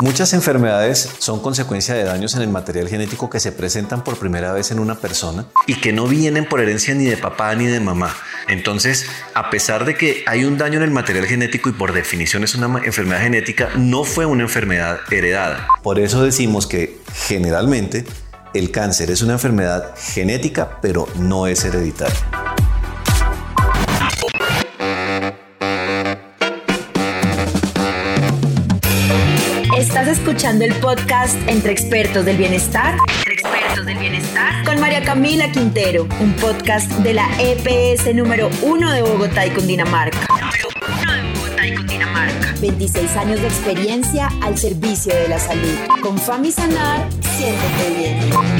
Muchas enfermedades son consecuencia de daños en el material genético que se presentan por primera vez en una persona y que no vienen por herencia ni de papá ni de mamá. Entonces, a pesar de que hay un daño en el material genético y por definición es una enfermedad genética, no fue una enfermedad heredada. Por eso decimos que generalmente el cáncer es una enfermedad genética, pero no es hereditaria. Escuchando el podcast Entre Expertos del Bienestar. Entre Expertos del Bienestar. Con María Camila Quintero, un podcast de la EPS número uno de Bogotá y Cundinamarca. Número uno de Bogotá y Cundinamarca. 26 años de experiencia al servicio de la salud. Con Fami Sanar, siéntete bien.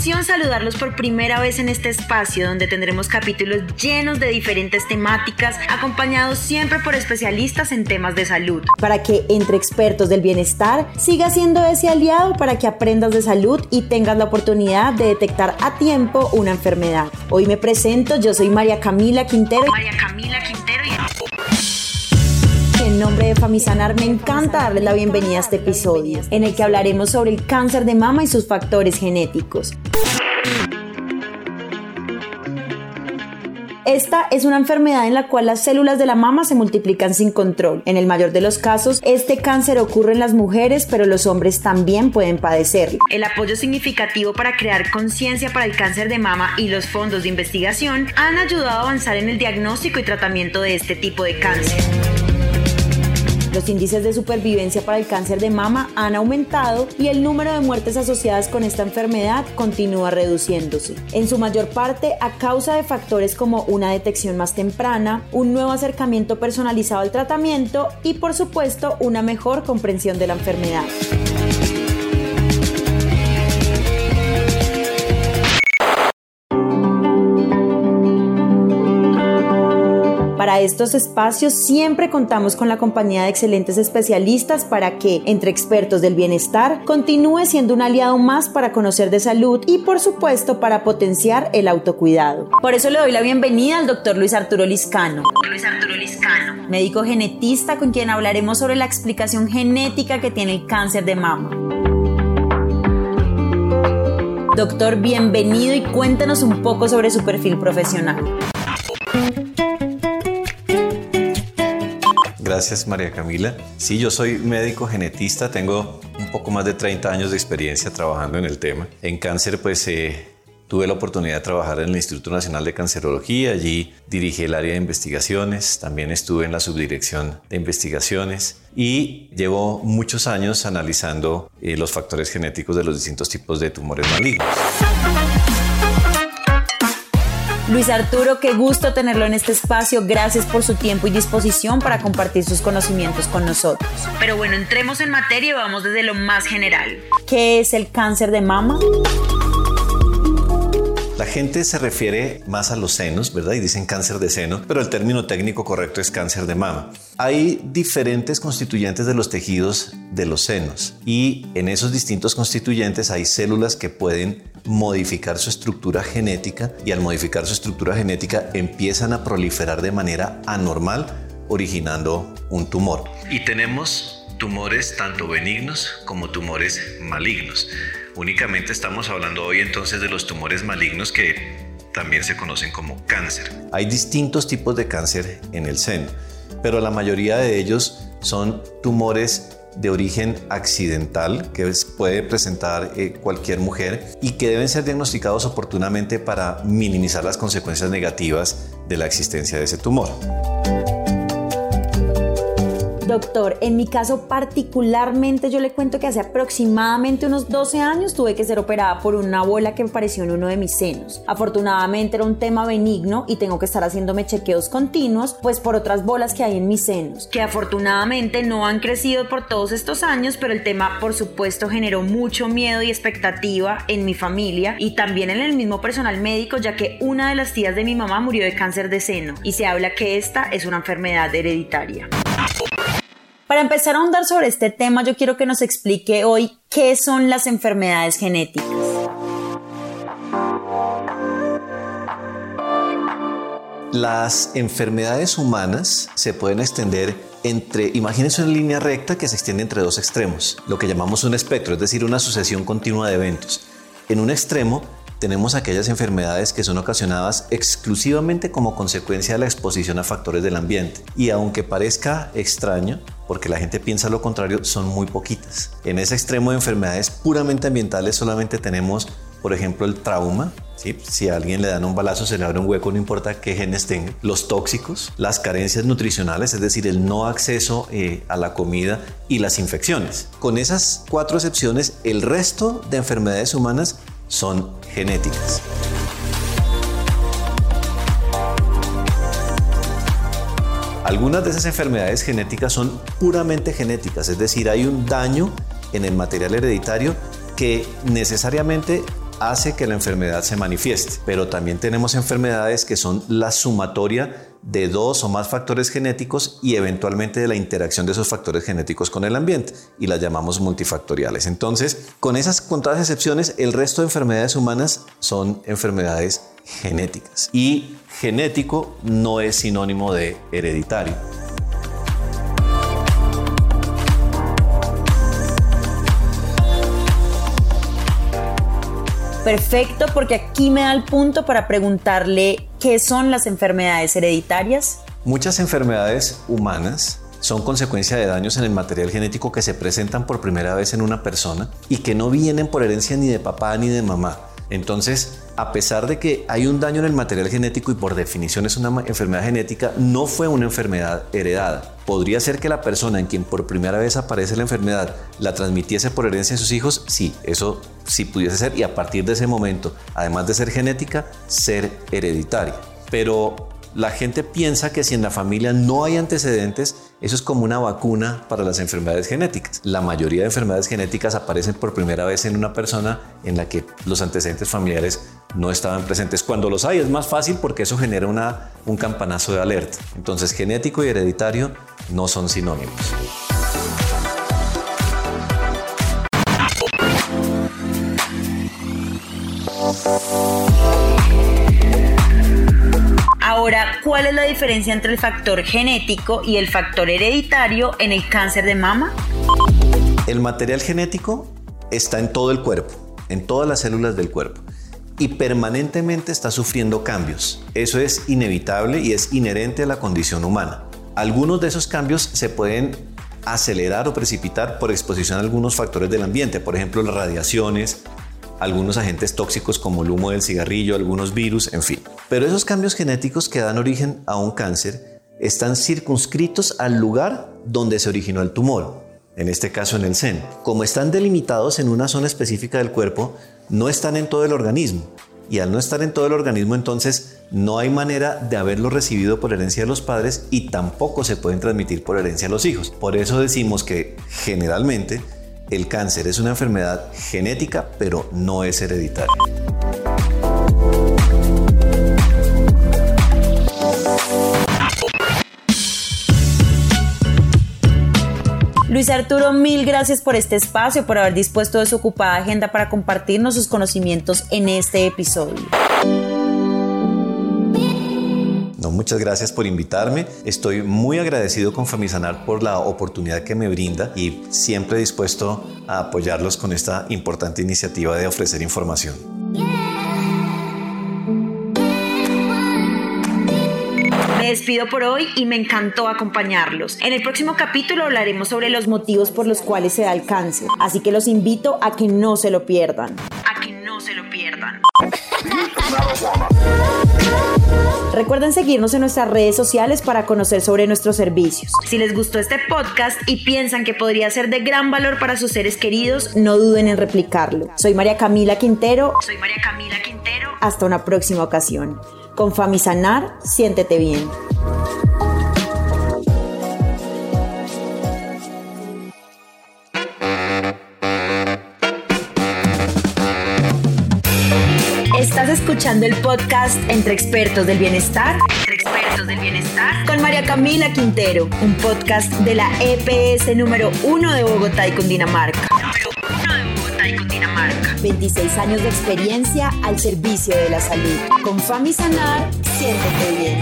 Emoción saludarlos por primera vez en este espacio donde tendremos capítulos llenos de diferentes temáticas, acompañados siempre por especialistas en temas de salud. Para que entre expertos del bienestar siga siendo ese aliado para que aprendas de salud y tengas la oportunidad de detectar a tiempo una enfermedad. Hoy me presento, yo soy María Camila Quintero. María Camila Quintero y en nombre de Famisanar me encanta darles la bienvenida a este episodio, en el que hablaremos sobre el cáncer de mama y sus factores genéticos. Esta es una enfermedad en la cual las células de la mama se multiplican sin control. En el mayor de los casos, este cáncer ocurre en las mujeres, pero los hombres también pueden padecerlo. El apoyo significativo para crear conciencia para el cáncer de mama y los fondos de investigación han ayudado a avanzar en el diagnóstico y tratamiento de este tipo de cáncer. Los índices de supervivencia para el cáncer de mama han aumentado y el número de muertes asociadas con esta enfermedad continúa reduciéndose, en su mayor parte a causa de factores como una detección más temprana, un nuevo acercamiento personalizado al tratamiento y por supuesto una mejor comprensión de la enfermedad. Para estos espacios siempre contamos con la compañía de excelentes especialistas para que, entre expertos del bienestar, continúe siendo un aliado más para conocer de salud y, por supuesto, para potenciar el autocuidado. Por eso le doy la bienvenida al doctor Luis Arturo Liscano. Luis Arturo Liscano. Médico genetista con quien hablaremos sobre la explicación genética que tiene el cáncer de mama. Doctor, bienvenido y cuéntanos un poco sobre su perfil profesional. Gracias María Camila. Sí, yo soy médico genetista, tengo un poco más de 30 años de experiencia trabajando en el tema. En cáncer pues eh, tuve la oportunidad de trabajar en el Instituto Nacional de Cancerología, allí dirigí el área de investigaciones, también estuve en la subdirección de investigaciones y llevo muchos años analizando eh, los factores genéticos de los distintos tipos de tumores malignos. Luis Arturo, qué gusto tenerlo en este espacio. Gracias por su tiempo y disposición para compartir sus conocimientos con nosotros. Pero bueno, entremos en materia y vamos desde lo más general. ¿Qué es el cáncer de mama? La gente se refiere más a los senos, ¿verdad? Y dicen cáncer de seno, pero el término técnico correcto es cáncer de mama. Hay diferentes constituyentes de los tejidos de los senos y en esos distintos constituyentes hay células que pueden modificar su estructura genética y al modificar su estructura genética empiezan a proliferar de manera anormal originando un tumor. Y tenemos tumores tanto benignos como tumores malignos. Únicamente estamos hablando hoy entonces de los tumores malignos que también se conocen como cáncer. Hay distintos tipos de cáncer en el seno, pero la mayoría de ellos son tumores de origen accidental que puede presentar eh, cualquier mujer y que deben ser diagnosticados oportunamente para minimizar las consecuencias negativas de la existencia de ese tumor. Doctor, en mi caso particularmente yo le cuento que hace aproximadamente unos 12 años tuve que ser operada por una bola que apareció en uno de mis senos. Afortunadamente era un tema benigno y tengo que estar haciéndome chequeos continuos pues por otras bolas que hay en mis senos, que afortunadamente no han crecido por todos estos años, pero el tema por supuesto generó mucho miedo y expectativa en mi familia y también en el mismo personal médico ya que una de las tías de mi mamá murió de cáncer de seno y se habla que esta es una enfermedad hereditaria. Para empezar a ahondar sobre este tema, yo quiero que nos explique hoy qué son las enfermedades genéticas. Las enfermedades humanas se pueden extender entre, imagínense una línea recta que se extiende entre dos extremos, lo que llamamos un espectro, es decir, una sucesión continua de eventos. En un extremo tenemos aquellas enfermedades que son ocasionadas exclusivamente como consecuencia de la exposición a factores del ambiente. Y aunque parezca extraño, porque la gente piensa lo contrario, son muy poquitas. En ese extremo de enfermedades puramente ambientales solamente tenemos, por ejemplo, el trauma, si a alguien le dan un balazo, se le abre un hueco, no importa qué genes tenga. Los tóxicos, las carencias nutricionales, es decir, el no acceso eh, a la comida y las infecciones. Con esas cuatro excepciones, el resto de enfermedades humanas son genéticas. Algunas de esas enfermedades genéticas son puramente genéticas, es decir, hay un daño en el material hereditario que necesariamente hace que la enfermedad se manifieste. Pero también tenemos enfermedades que son la sumatoria de dos o más factores genéticos y eventualmente de la interacción de esos factores genéticos con el ambiente y las llamamos multifactoriales. Entonces, con esas contadas excepciones, el resto de enfermedades humanas son enfermedades genéticas y genético no es sinónimo de hereditario. Perfecto, porque aquí me da el punto para preguntarle qué son las enfermedades hereditarias. Muchas enfermedades humanas son consecuencia de daños en el material genético que se presentan por primera vez en una persona y que no vienen por herencia ni de papá ni de mamá. Entonces, a pesar de que hay un daño en el material genético y por definición es una enfermedad genética, no fue una enfermedad heredada. ¿Podría ser que la persona en quien por primera vez aparece la enfermedad la transmitiese por herencia a sus hijos? Sí, eso sí pudiese ser y a partir de ese momento, además de ser genética, ser hereditaria. Pero la gente piensa que si en la familia no hay antecedentes, eso es como una vacuna para las enfermedades genéticas. La mayoría de enfermedades genéticas aparecen por primera vez en una persona en la que los antecedentes familiares no estaban presentes. Cuando los hay es más fácil porque eso genera un campanazo de alerta. Entonces genético y hereditario no son sinónimos. Ahora, ¿cuál es la diferencia entre el factor genético y el factor hereditario en el cáncer de mama? El material genético está en todo el cuerpo, en todas las células del cuerpo y permanentemente está sufriendo cambios. Eso es inevitable y es inherente a la condición humana. Algunos de esos cambios se pueden acelerar o precipitar por exposición a algunos factores del ambiente, por ejemplo las radiaciones, algunos agentes tóxicos como el humo del cigarrillo, algunos virus, en fin. Pero esos cambios genéticos que dan origen a un cáncer están circunscritos al lugar donde se originó el tumor, en este caso en el seno. Como están delimitados en una zona específica del cuerpo, no están en todo el organismo. Y al no estar en todo el organismo, entonces no hay manera de haberlo recibido por herencia de los padres y tampoco se pueden transmitir por herencia a los hijos. Por eso decimos que generalmente el cáncer es una enfermedad genética, pero no es hereditaria. Luis Arturo, mil gracias por este espacio, por haber dispuesto de su ocupada agenda para compartirnos sus conocimientos en este episodio. No, muchas gracias por invitarme. Estoy muy agradecido con Famisanar por la oportunidad que me brinda y siempre dispuesto a apoyarlos con esta importante iniciativa de ofrecer información. Despido por hoy y me encantó acompañarlos. En el próximo capítulo hablaremos sobre los motivos por los cuales se da el cáncer, así que los invito a que no se lo pierdan. A que no se lo pierdan. Recuerden seguirnos en nuestras redes sociales para conocer sobre nuestros servicios. Si les gustó este podcast y piensan que podría ser de gran valor para sus seres queridos, no duden en replicarlo. Soy María Camila Quintero. Soy María Camila Quintero. Hasta una próxima ocasión. Con Famisanar, siéntete bien. Escuchando el podcast Entre Expertos del Bienestar. Entre Expertos del Bienestar. Con María Camila Quintero, un podcast de la EPS número uno de Bogotá y Cundinamarca. Número uno de Bogotá y Cundinamarca. 26 años de experiencia al servicio de la salud. Con Famisanar, siéntete bien.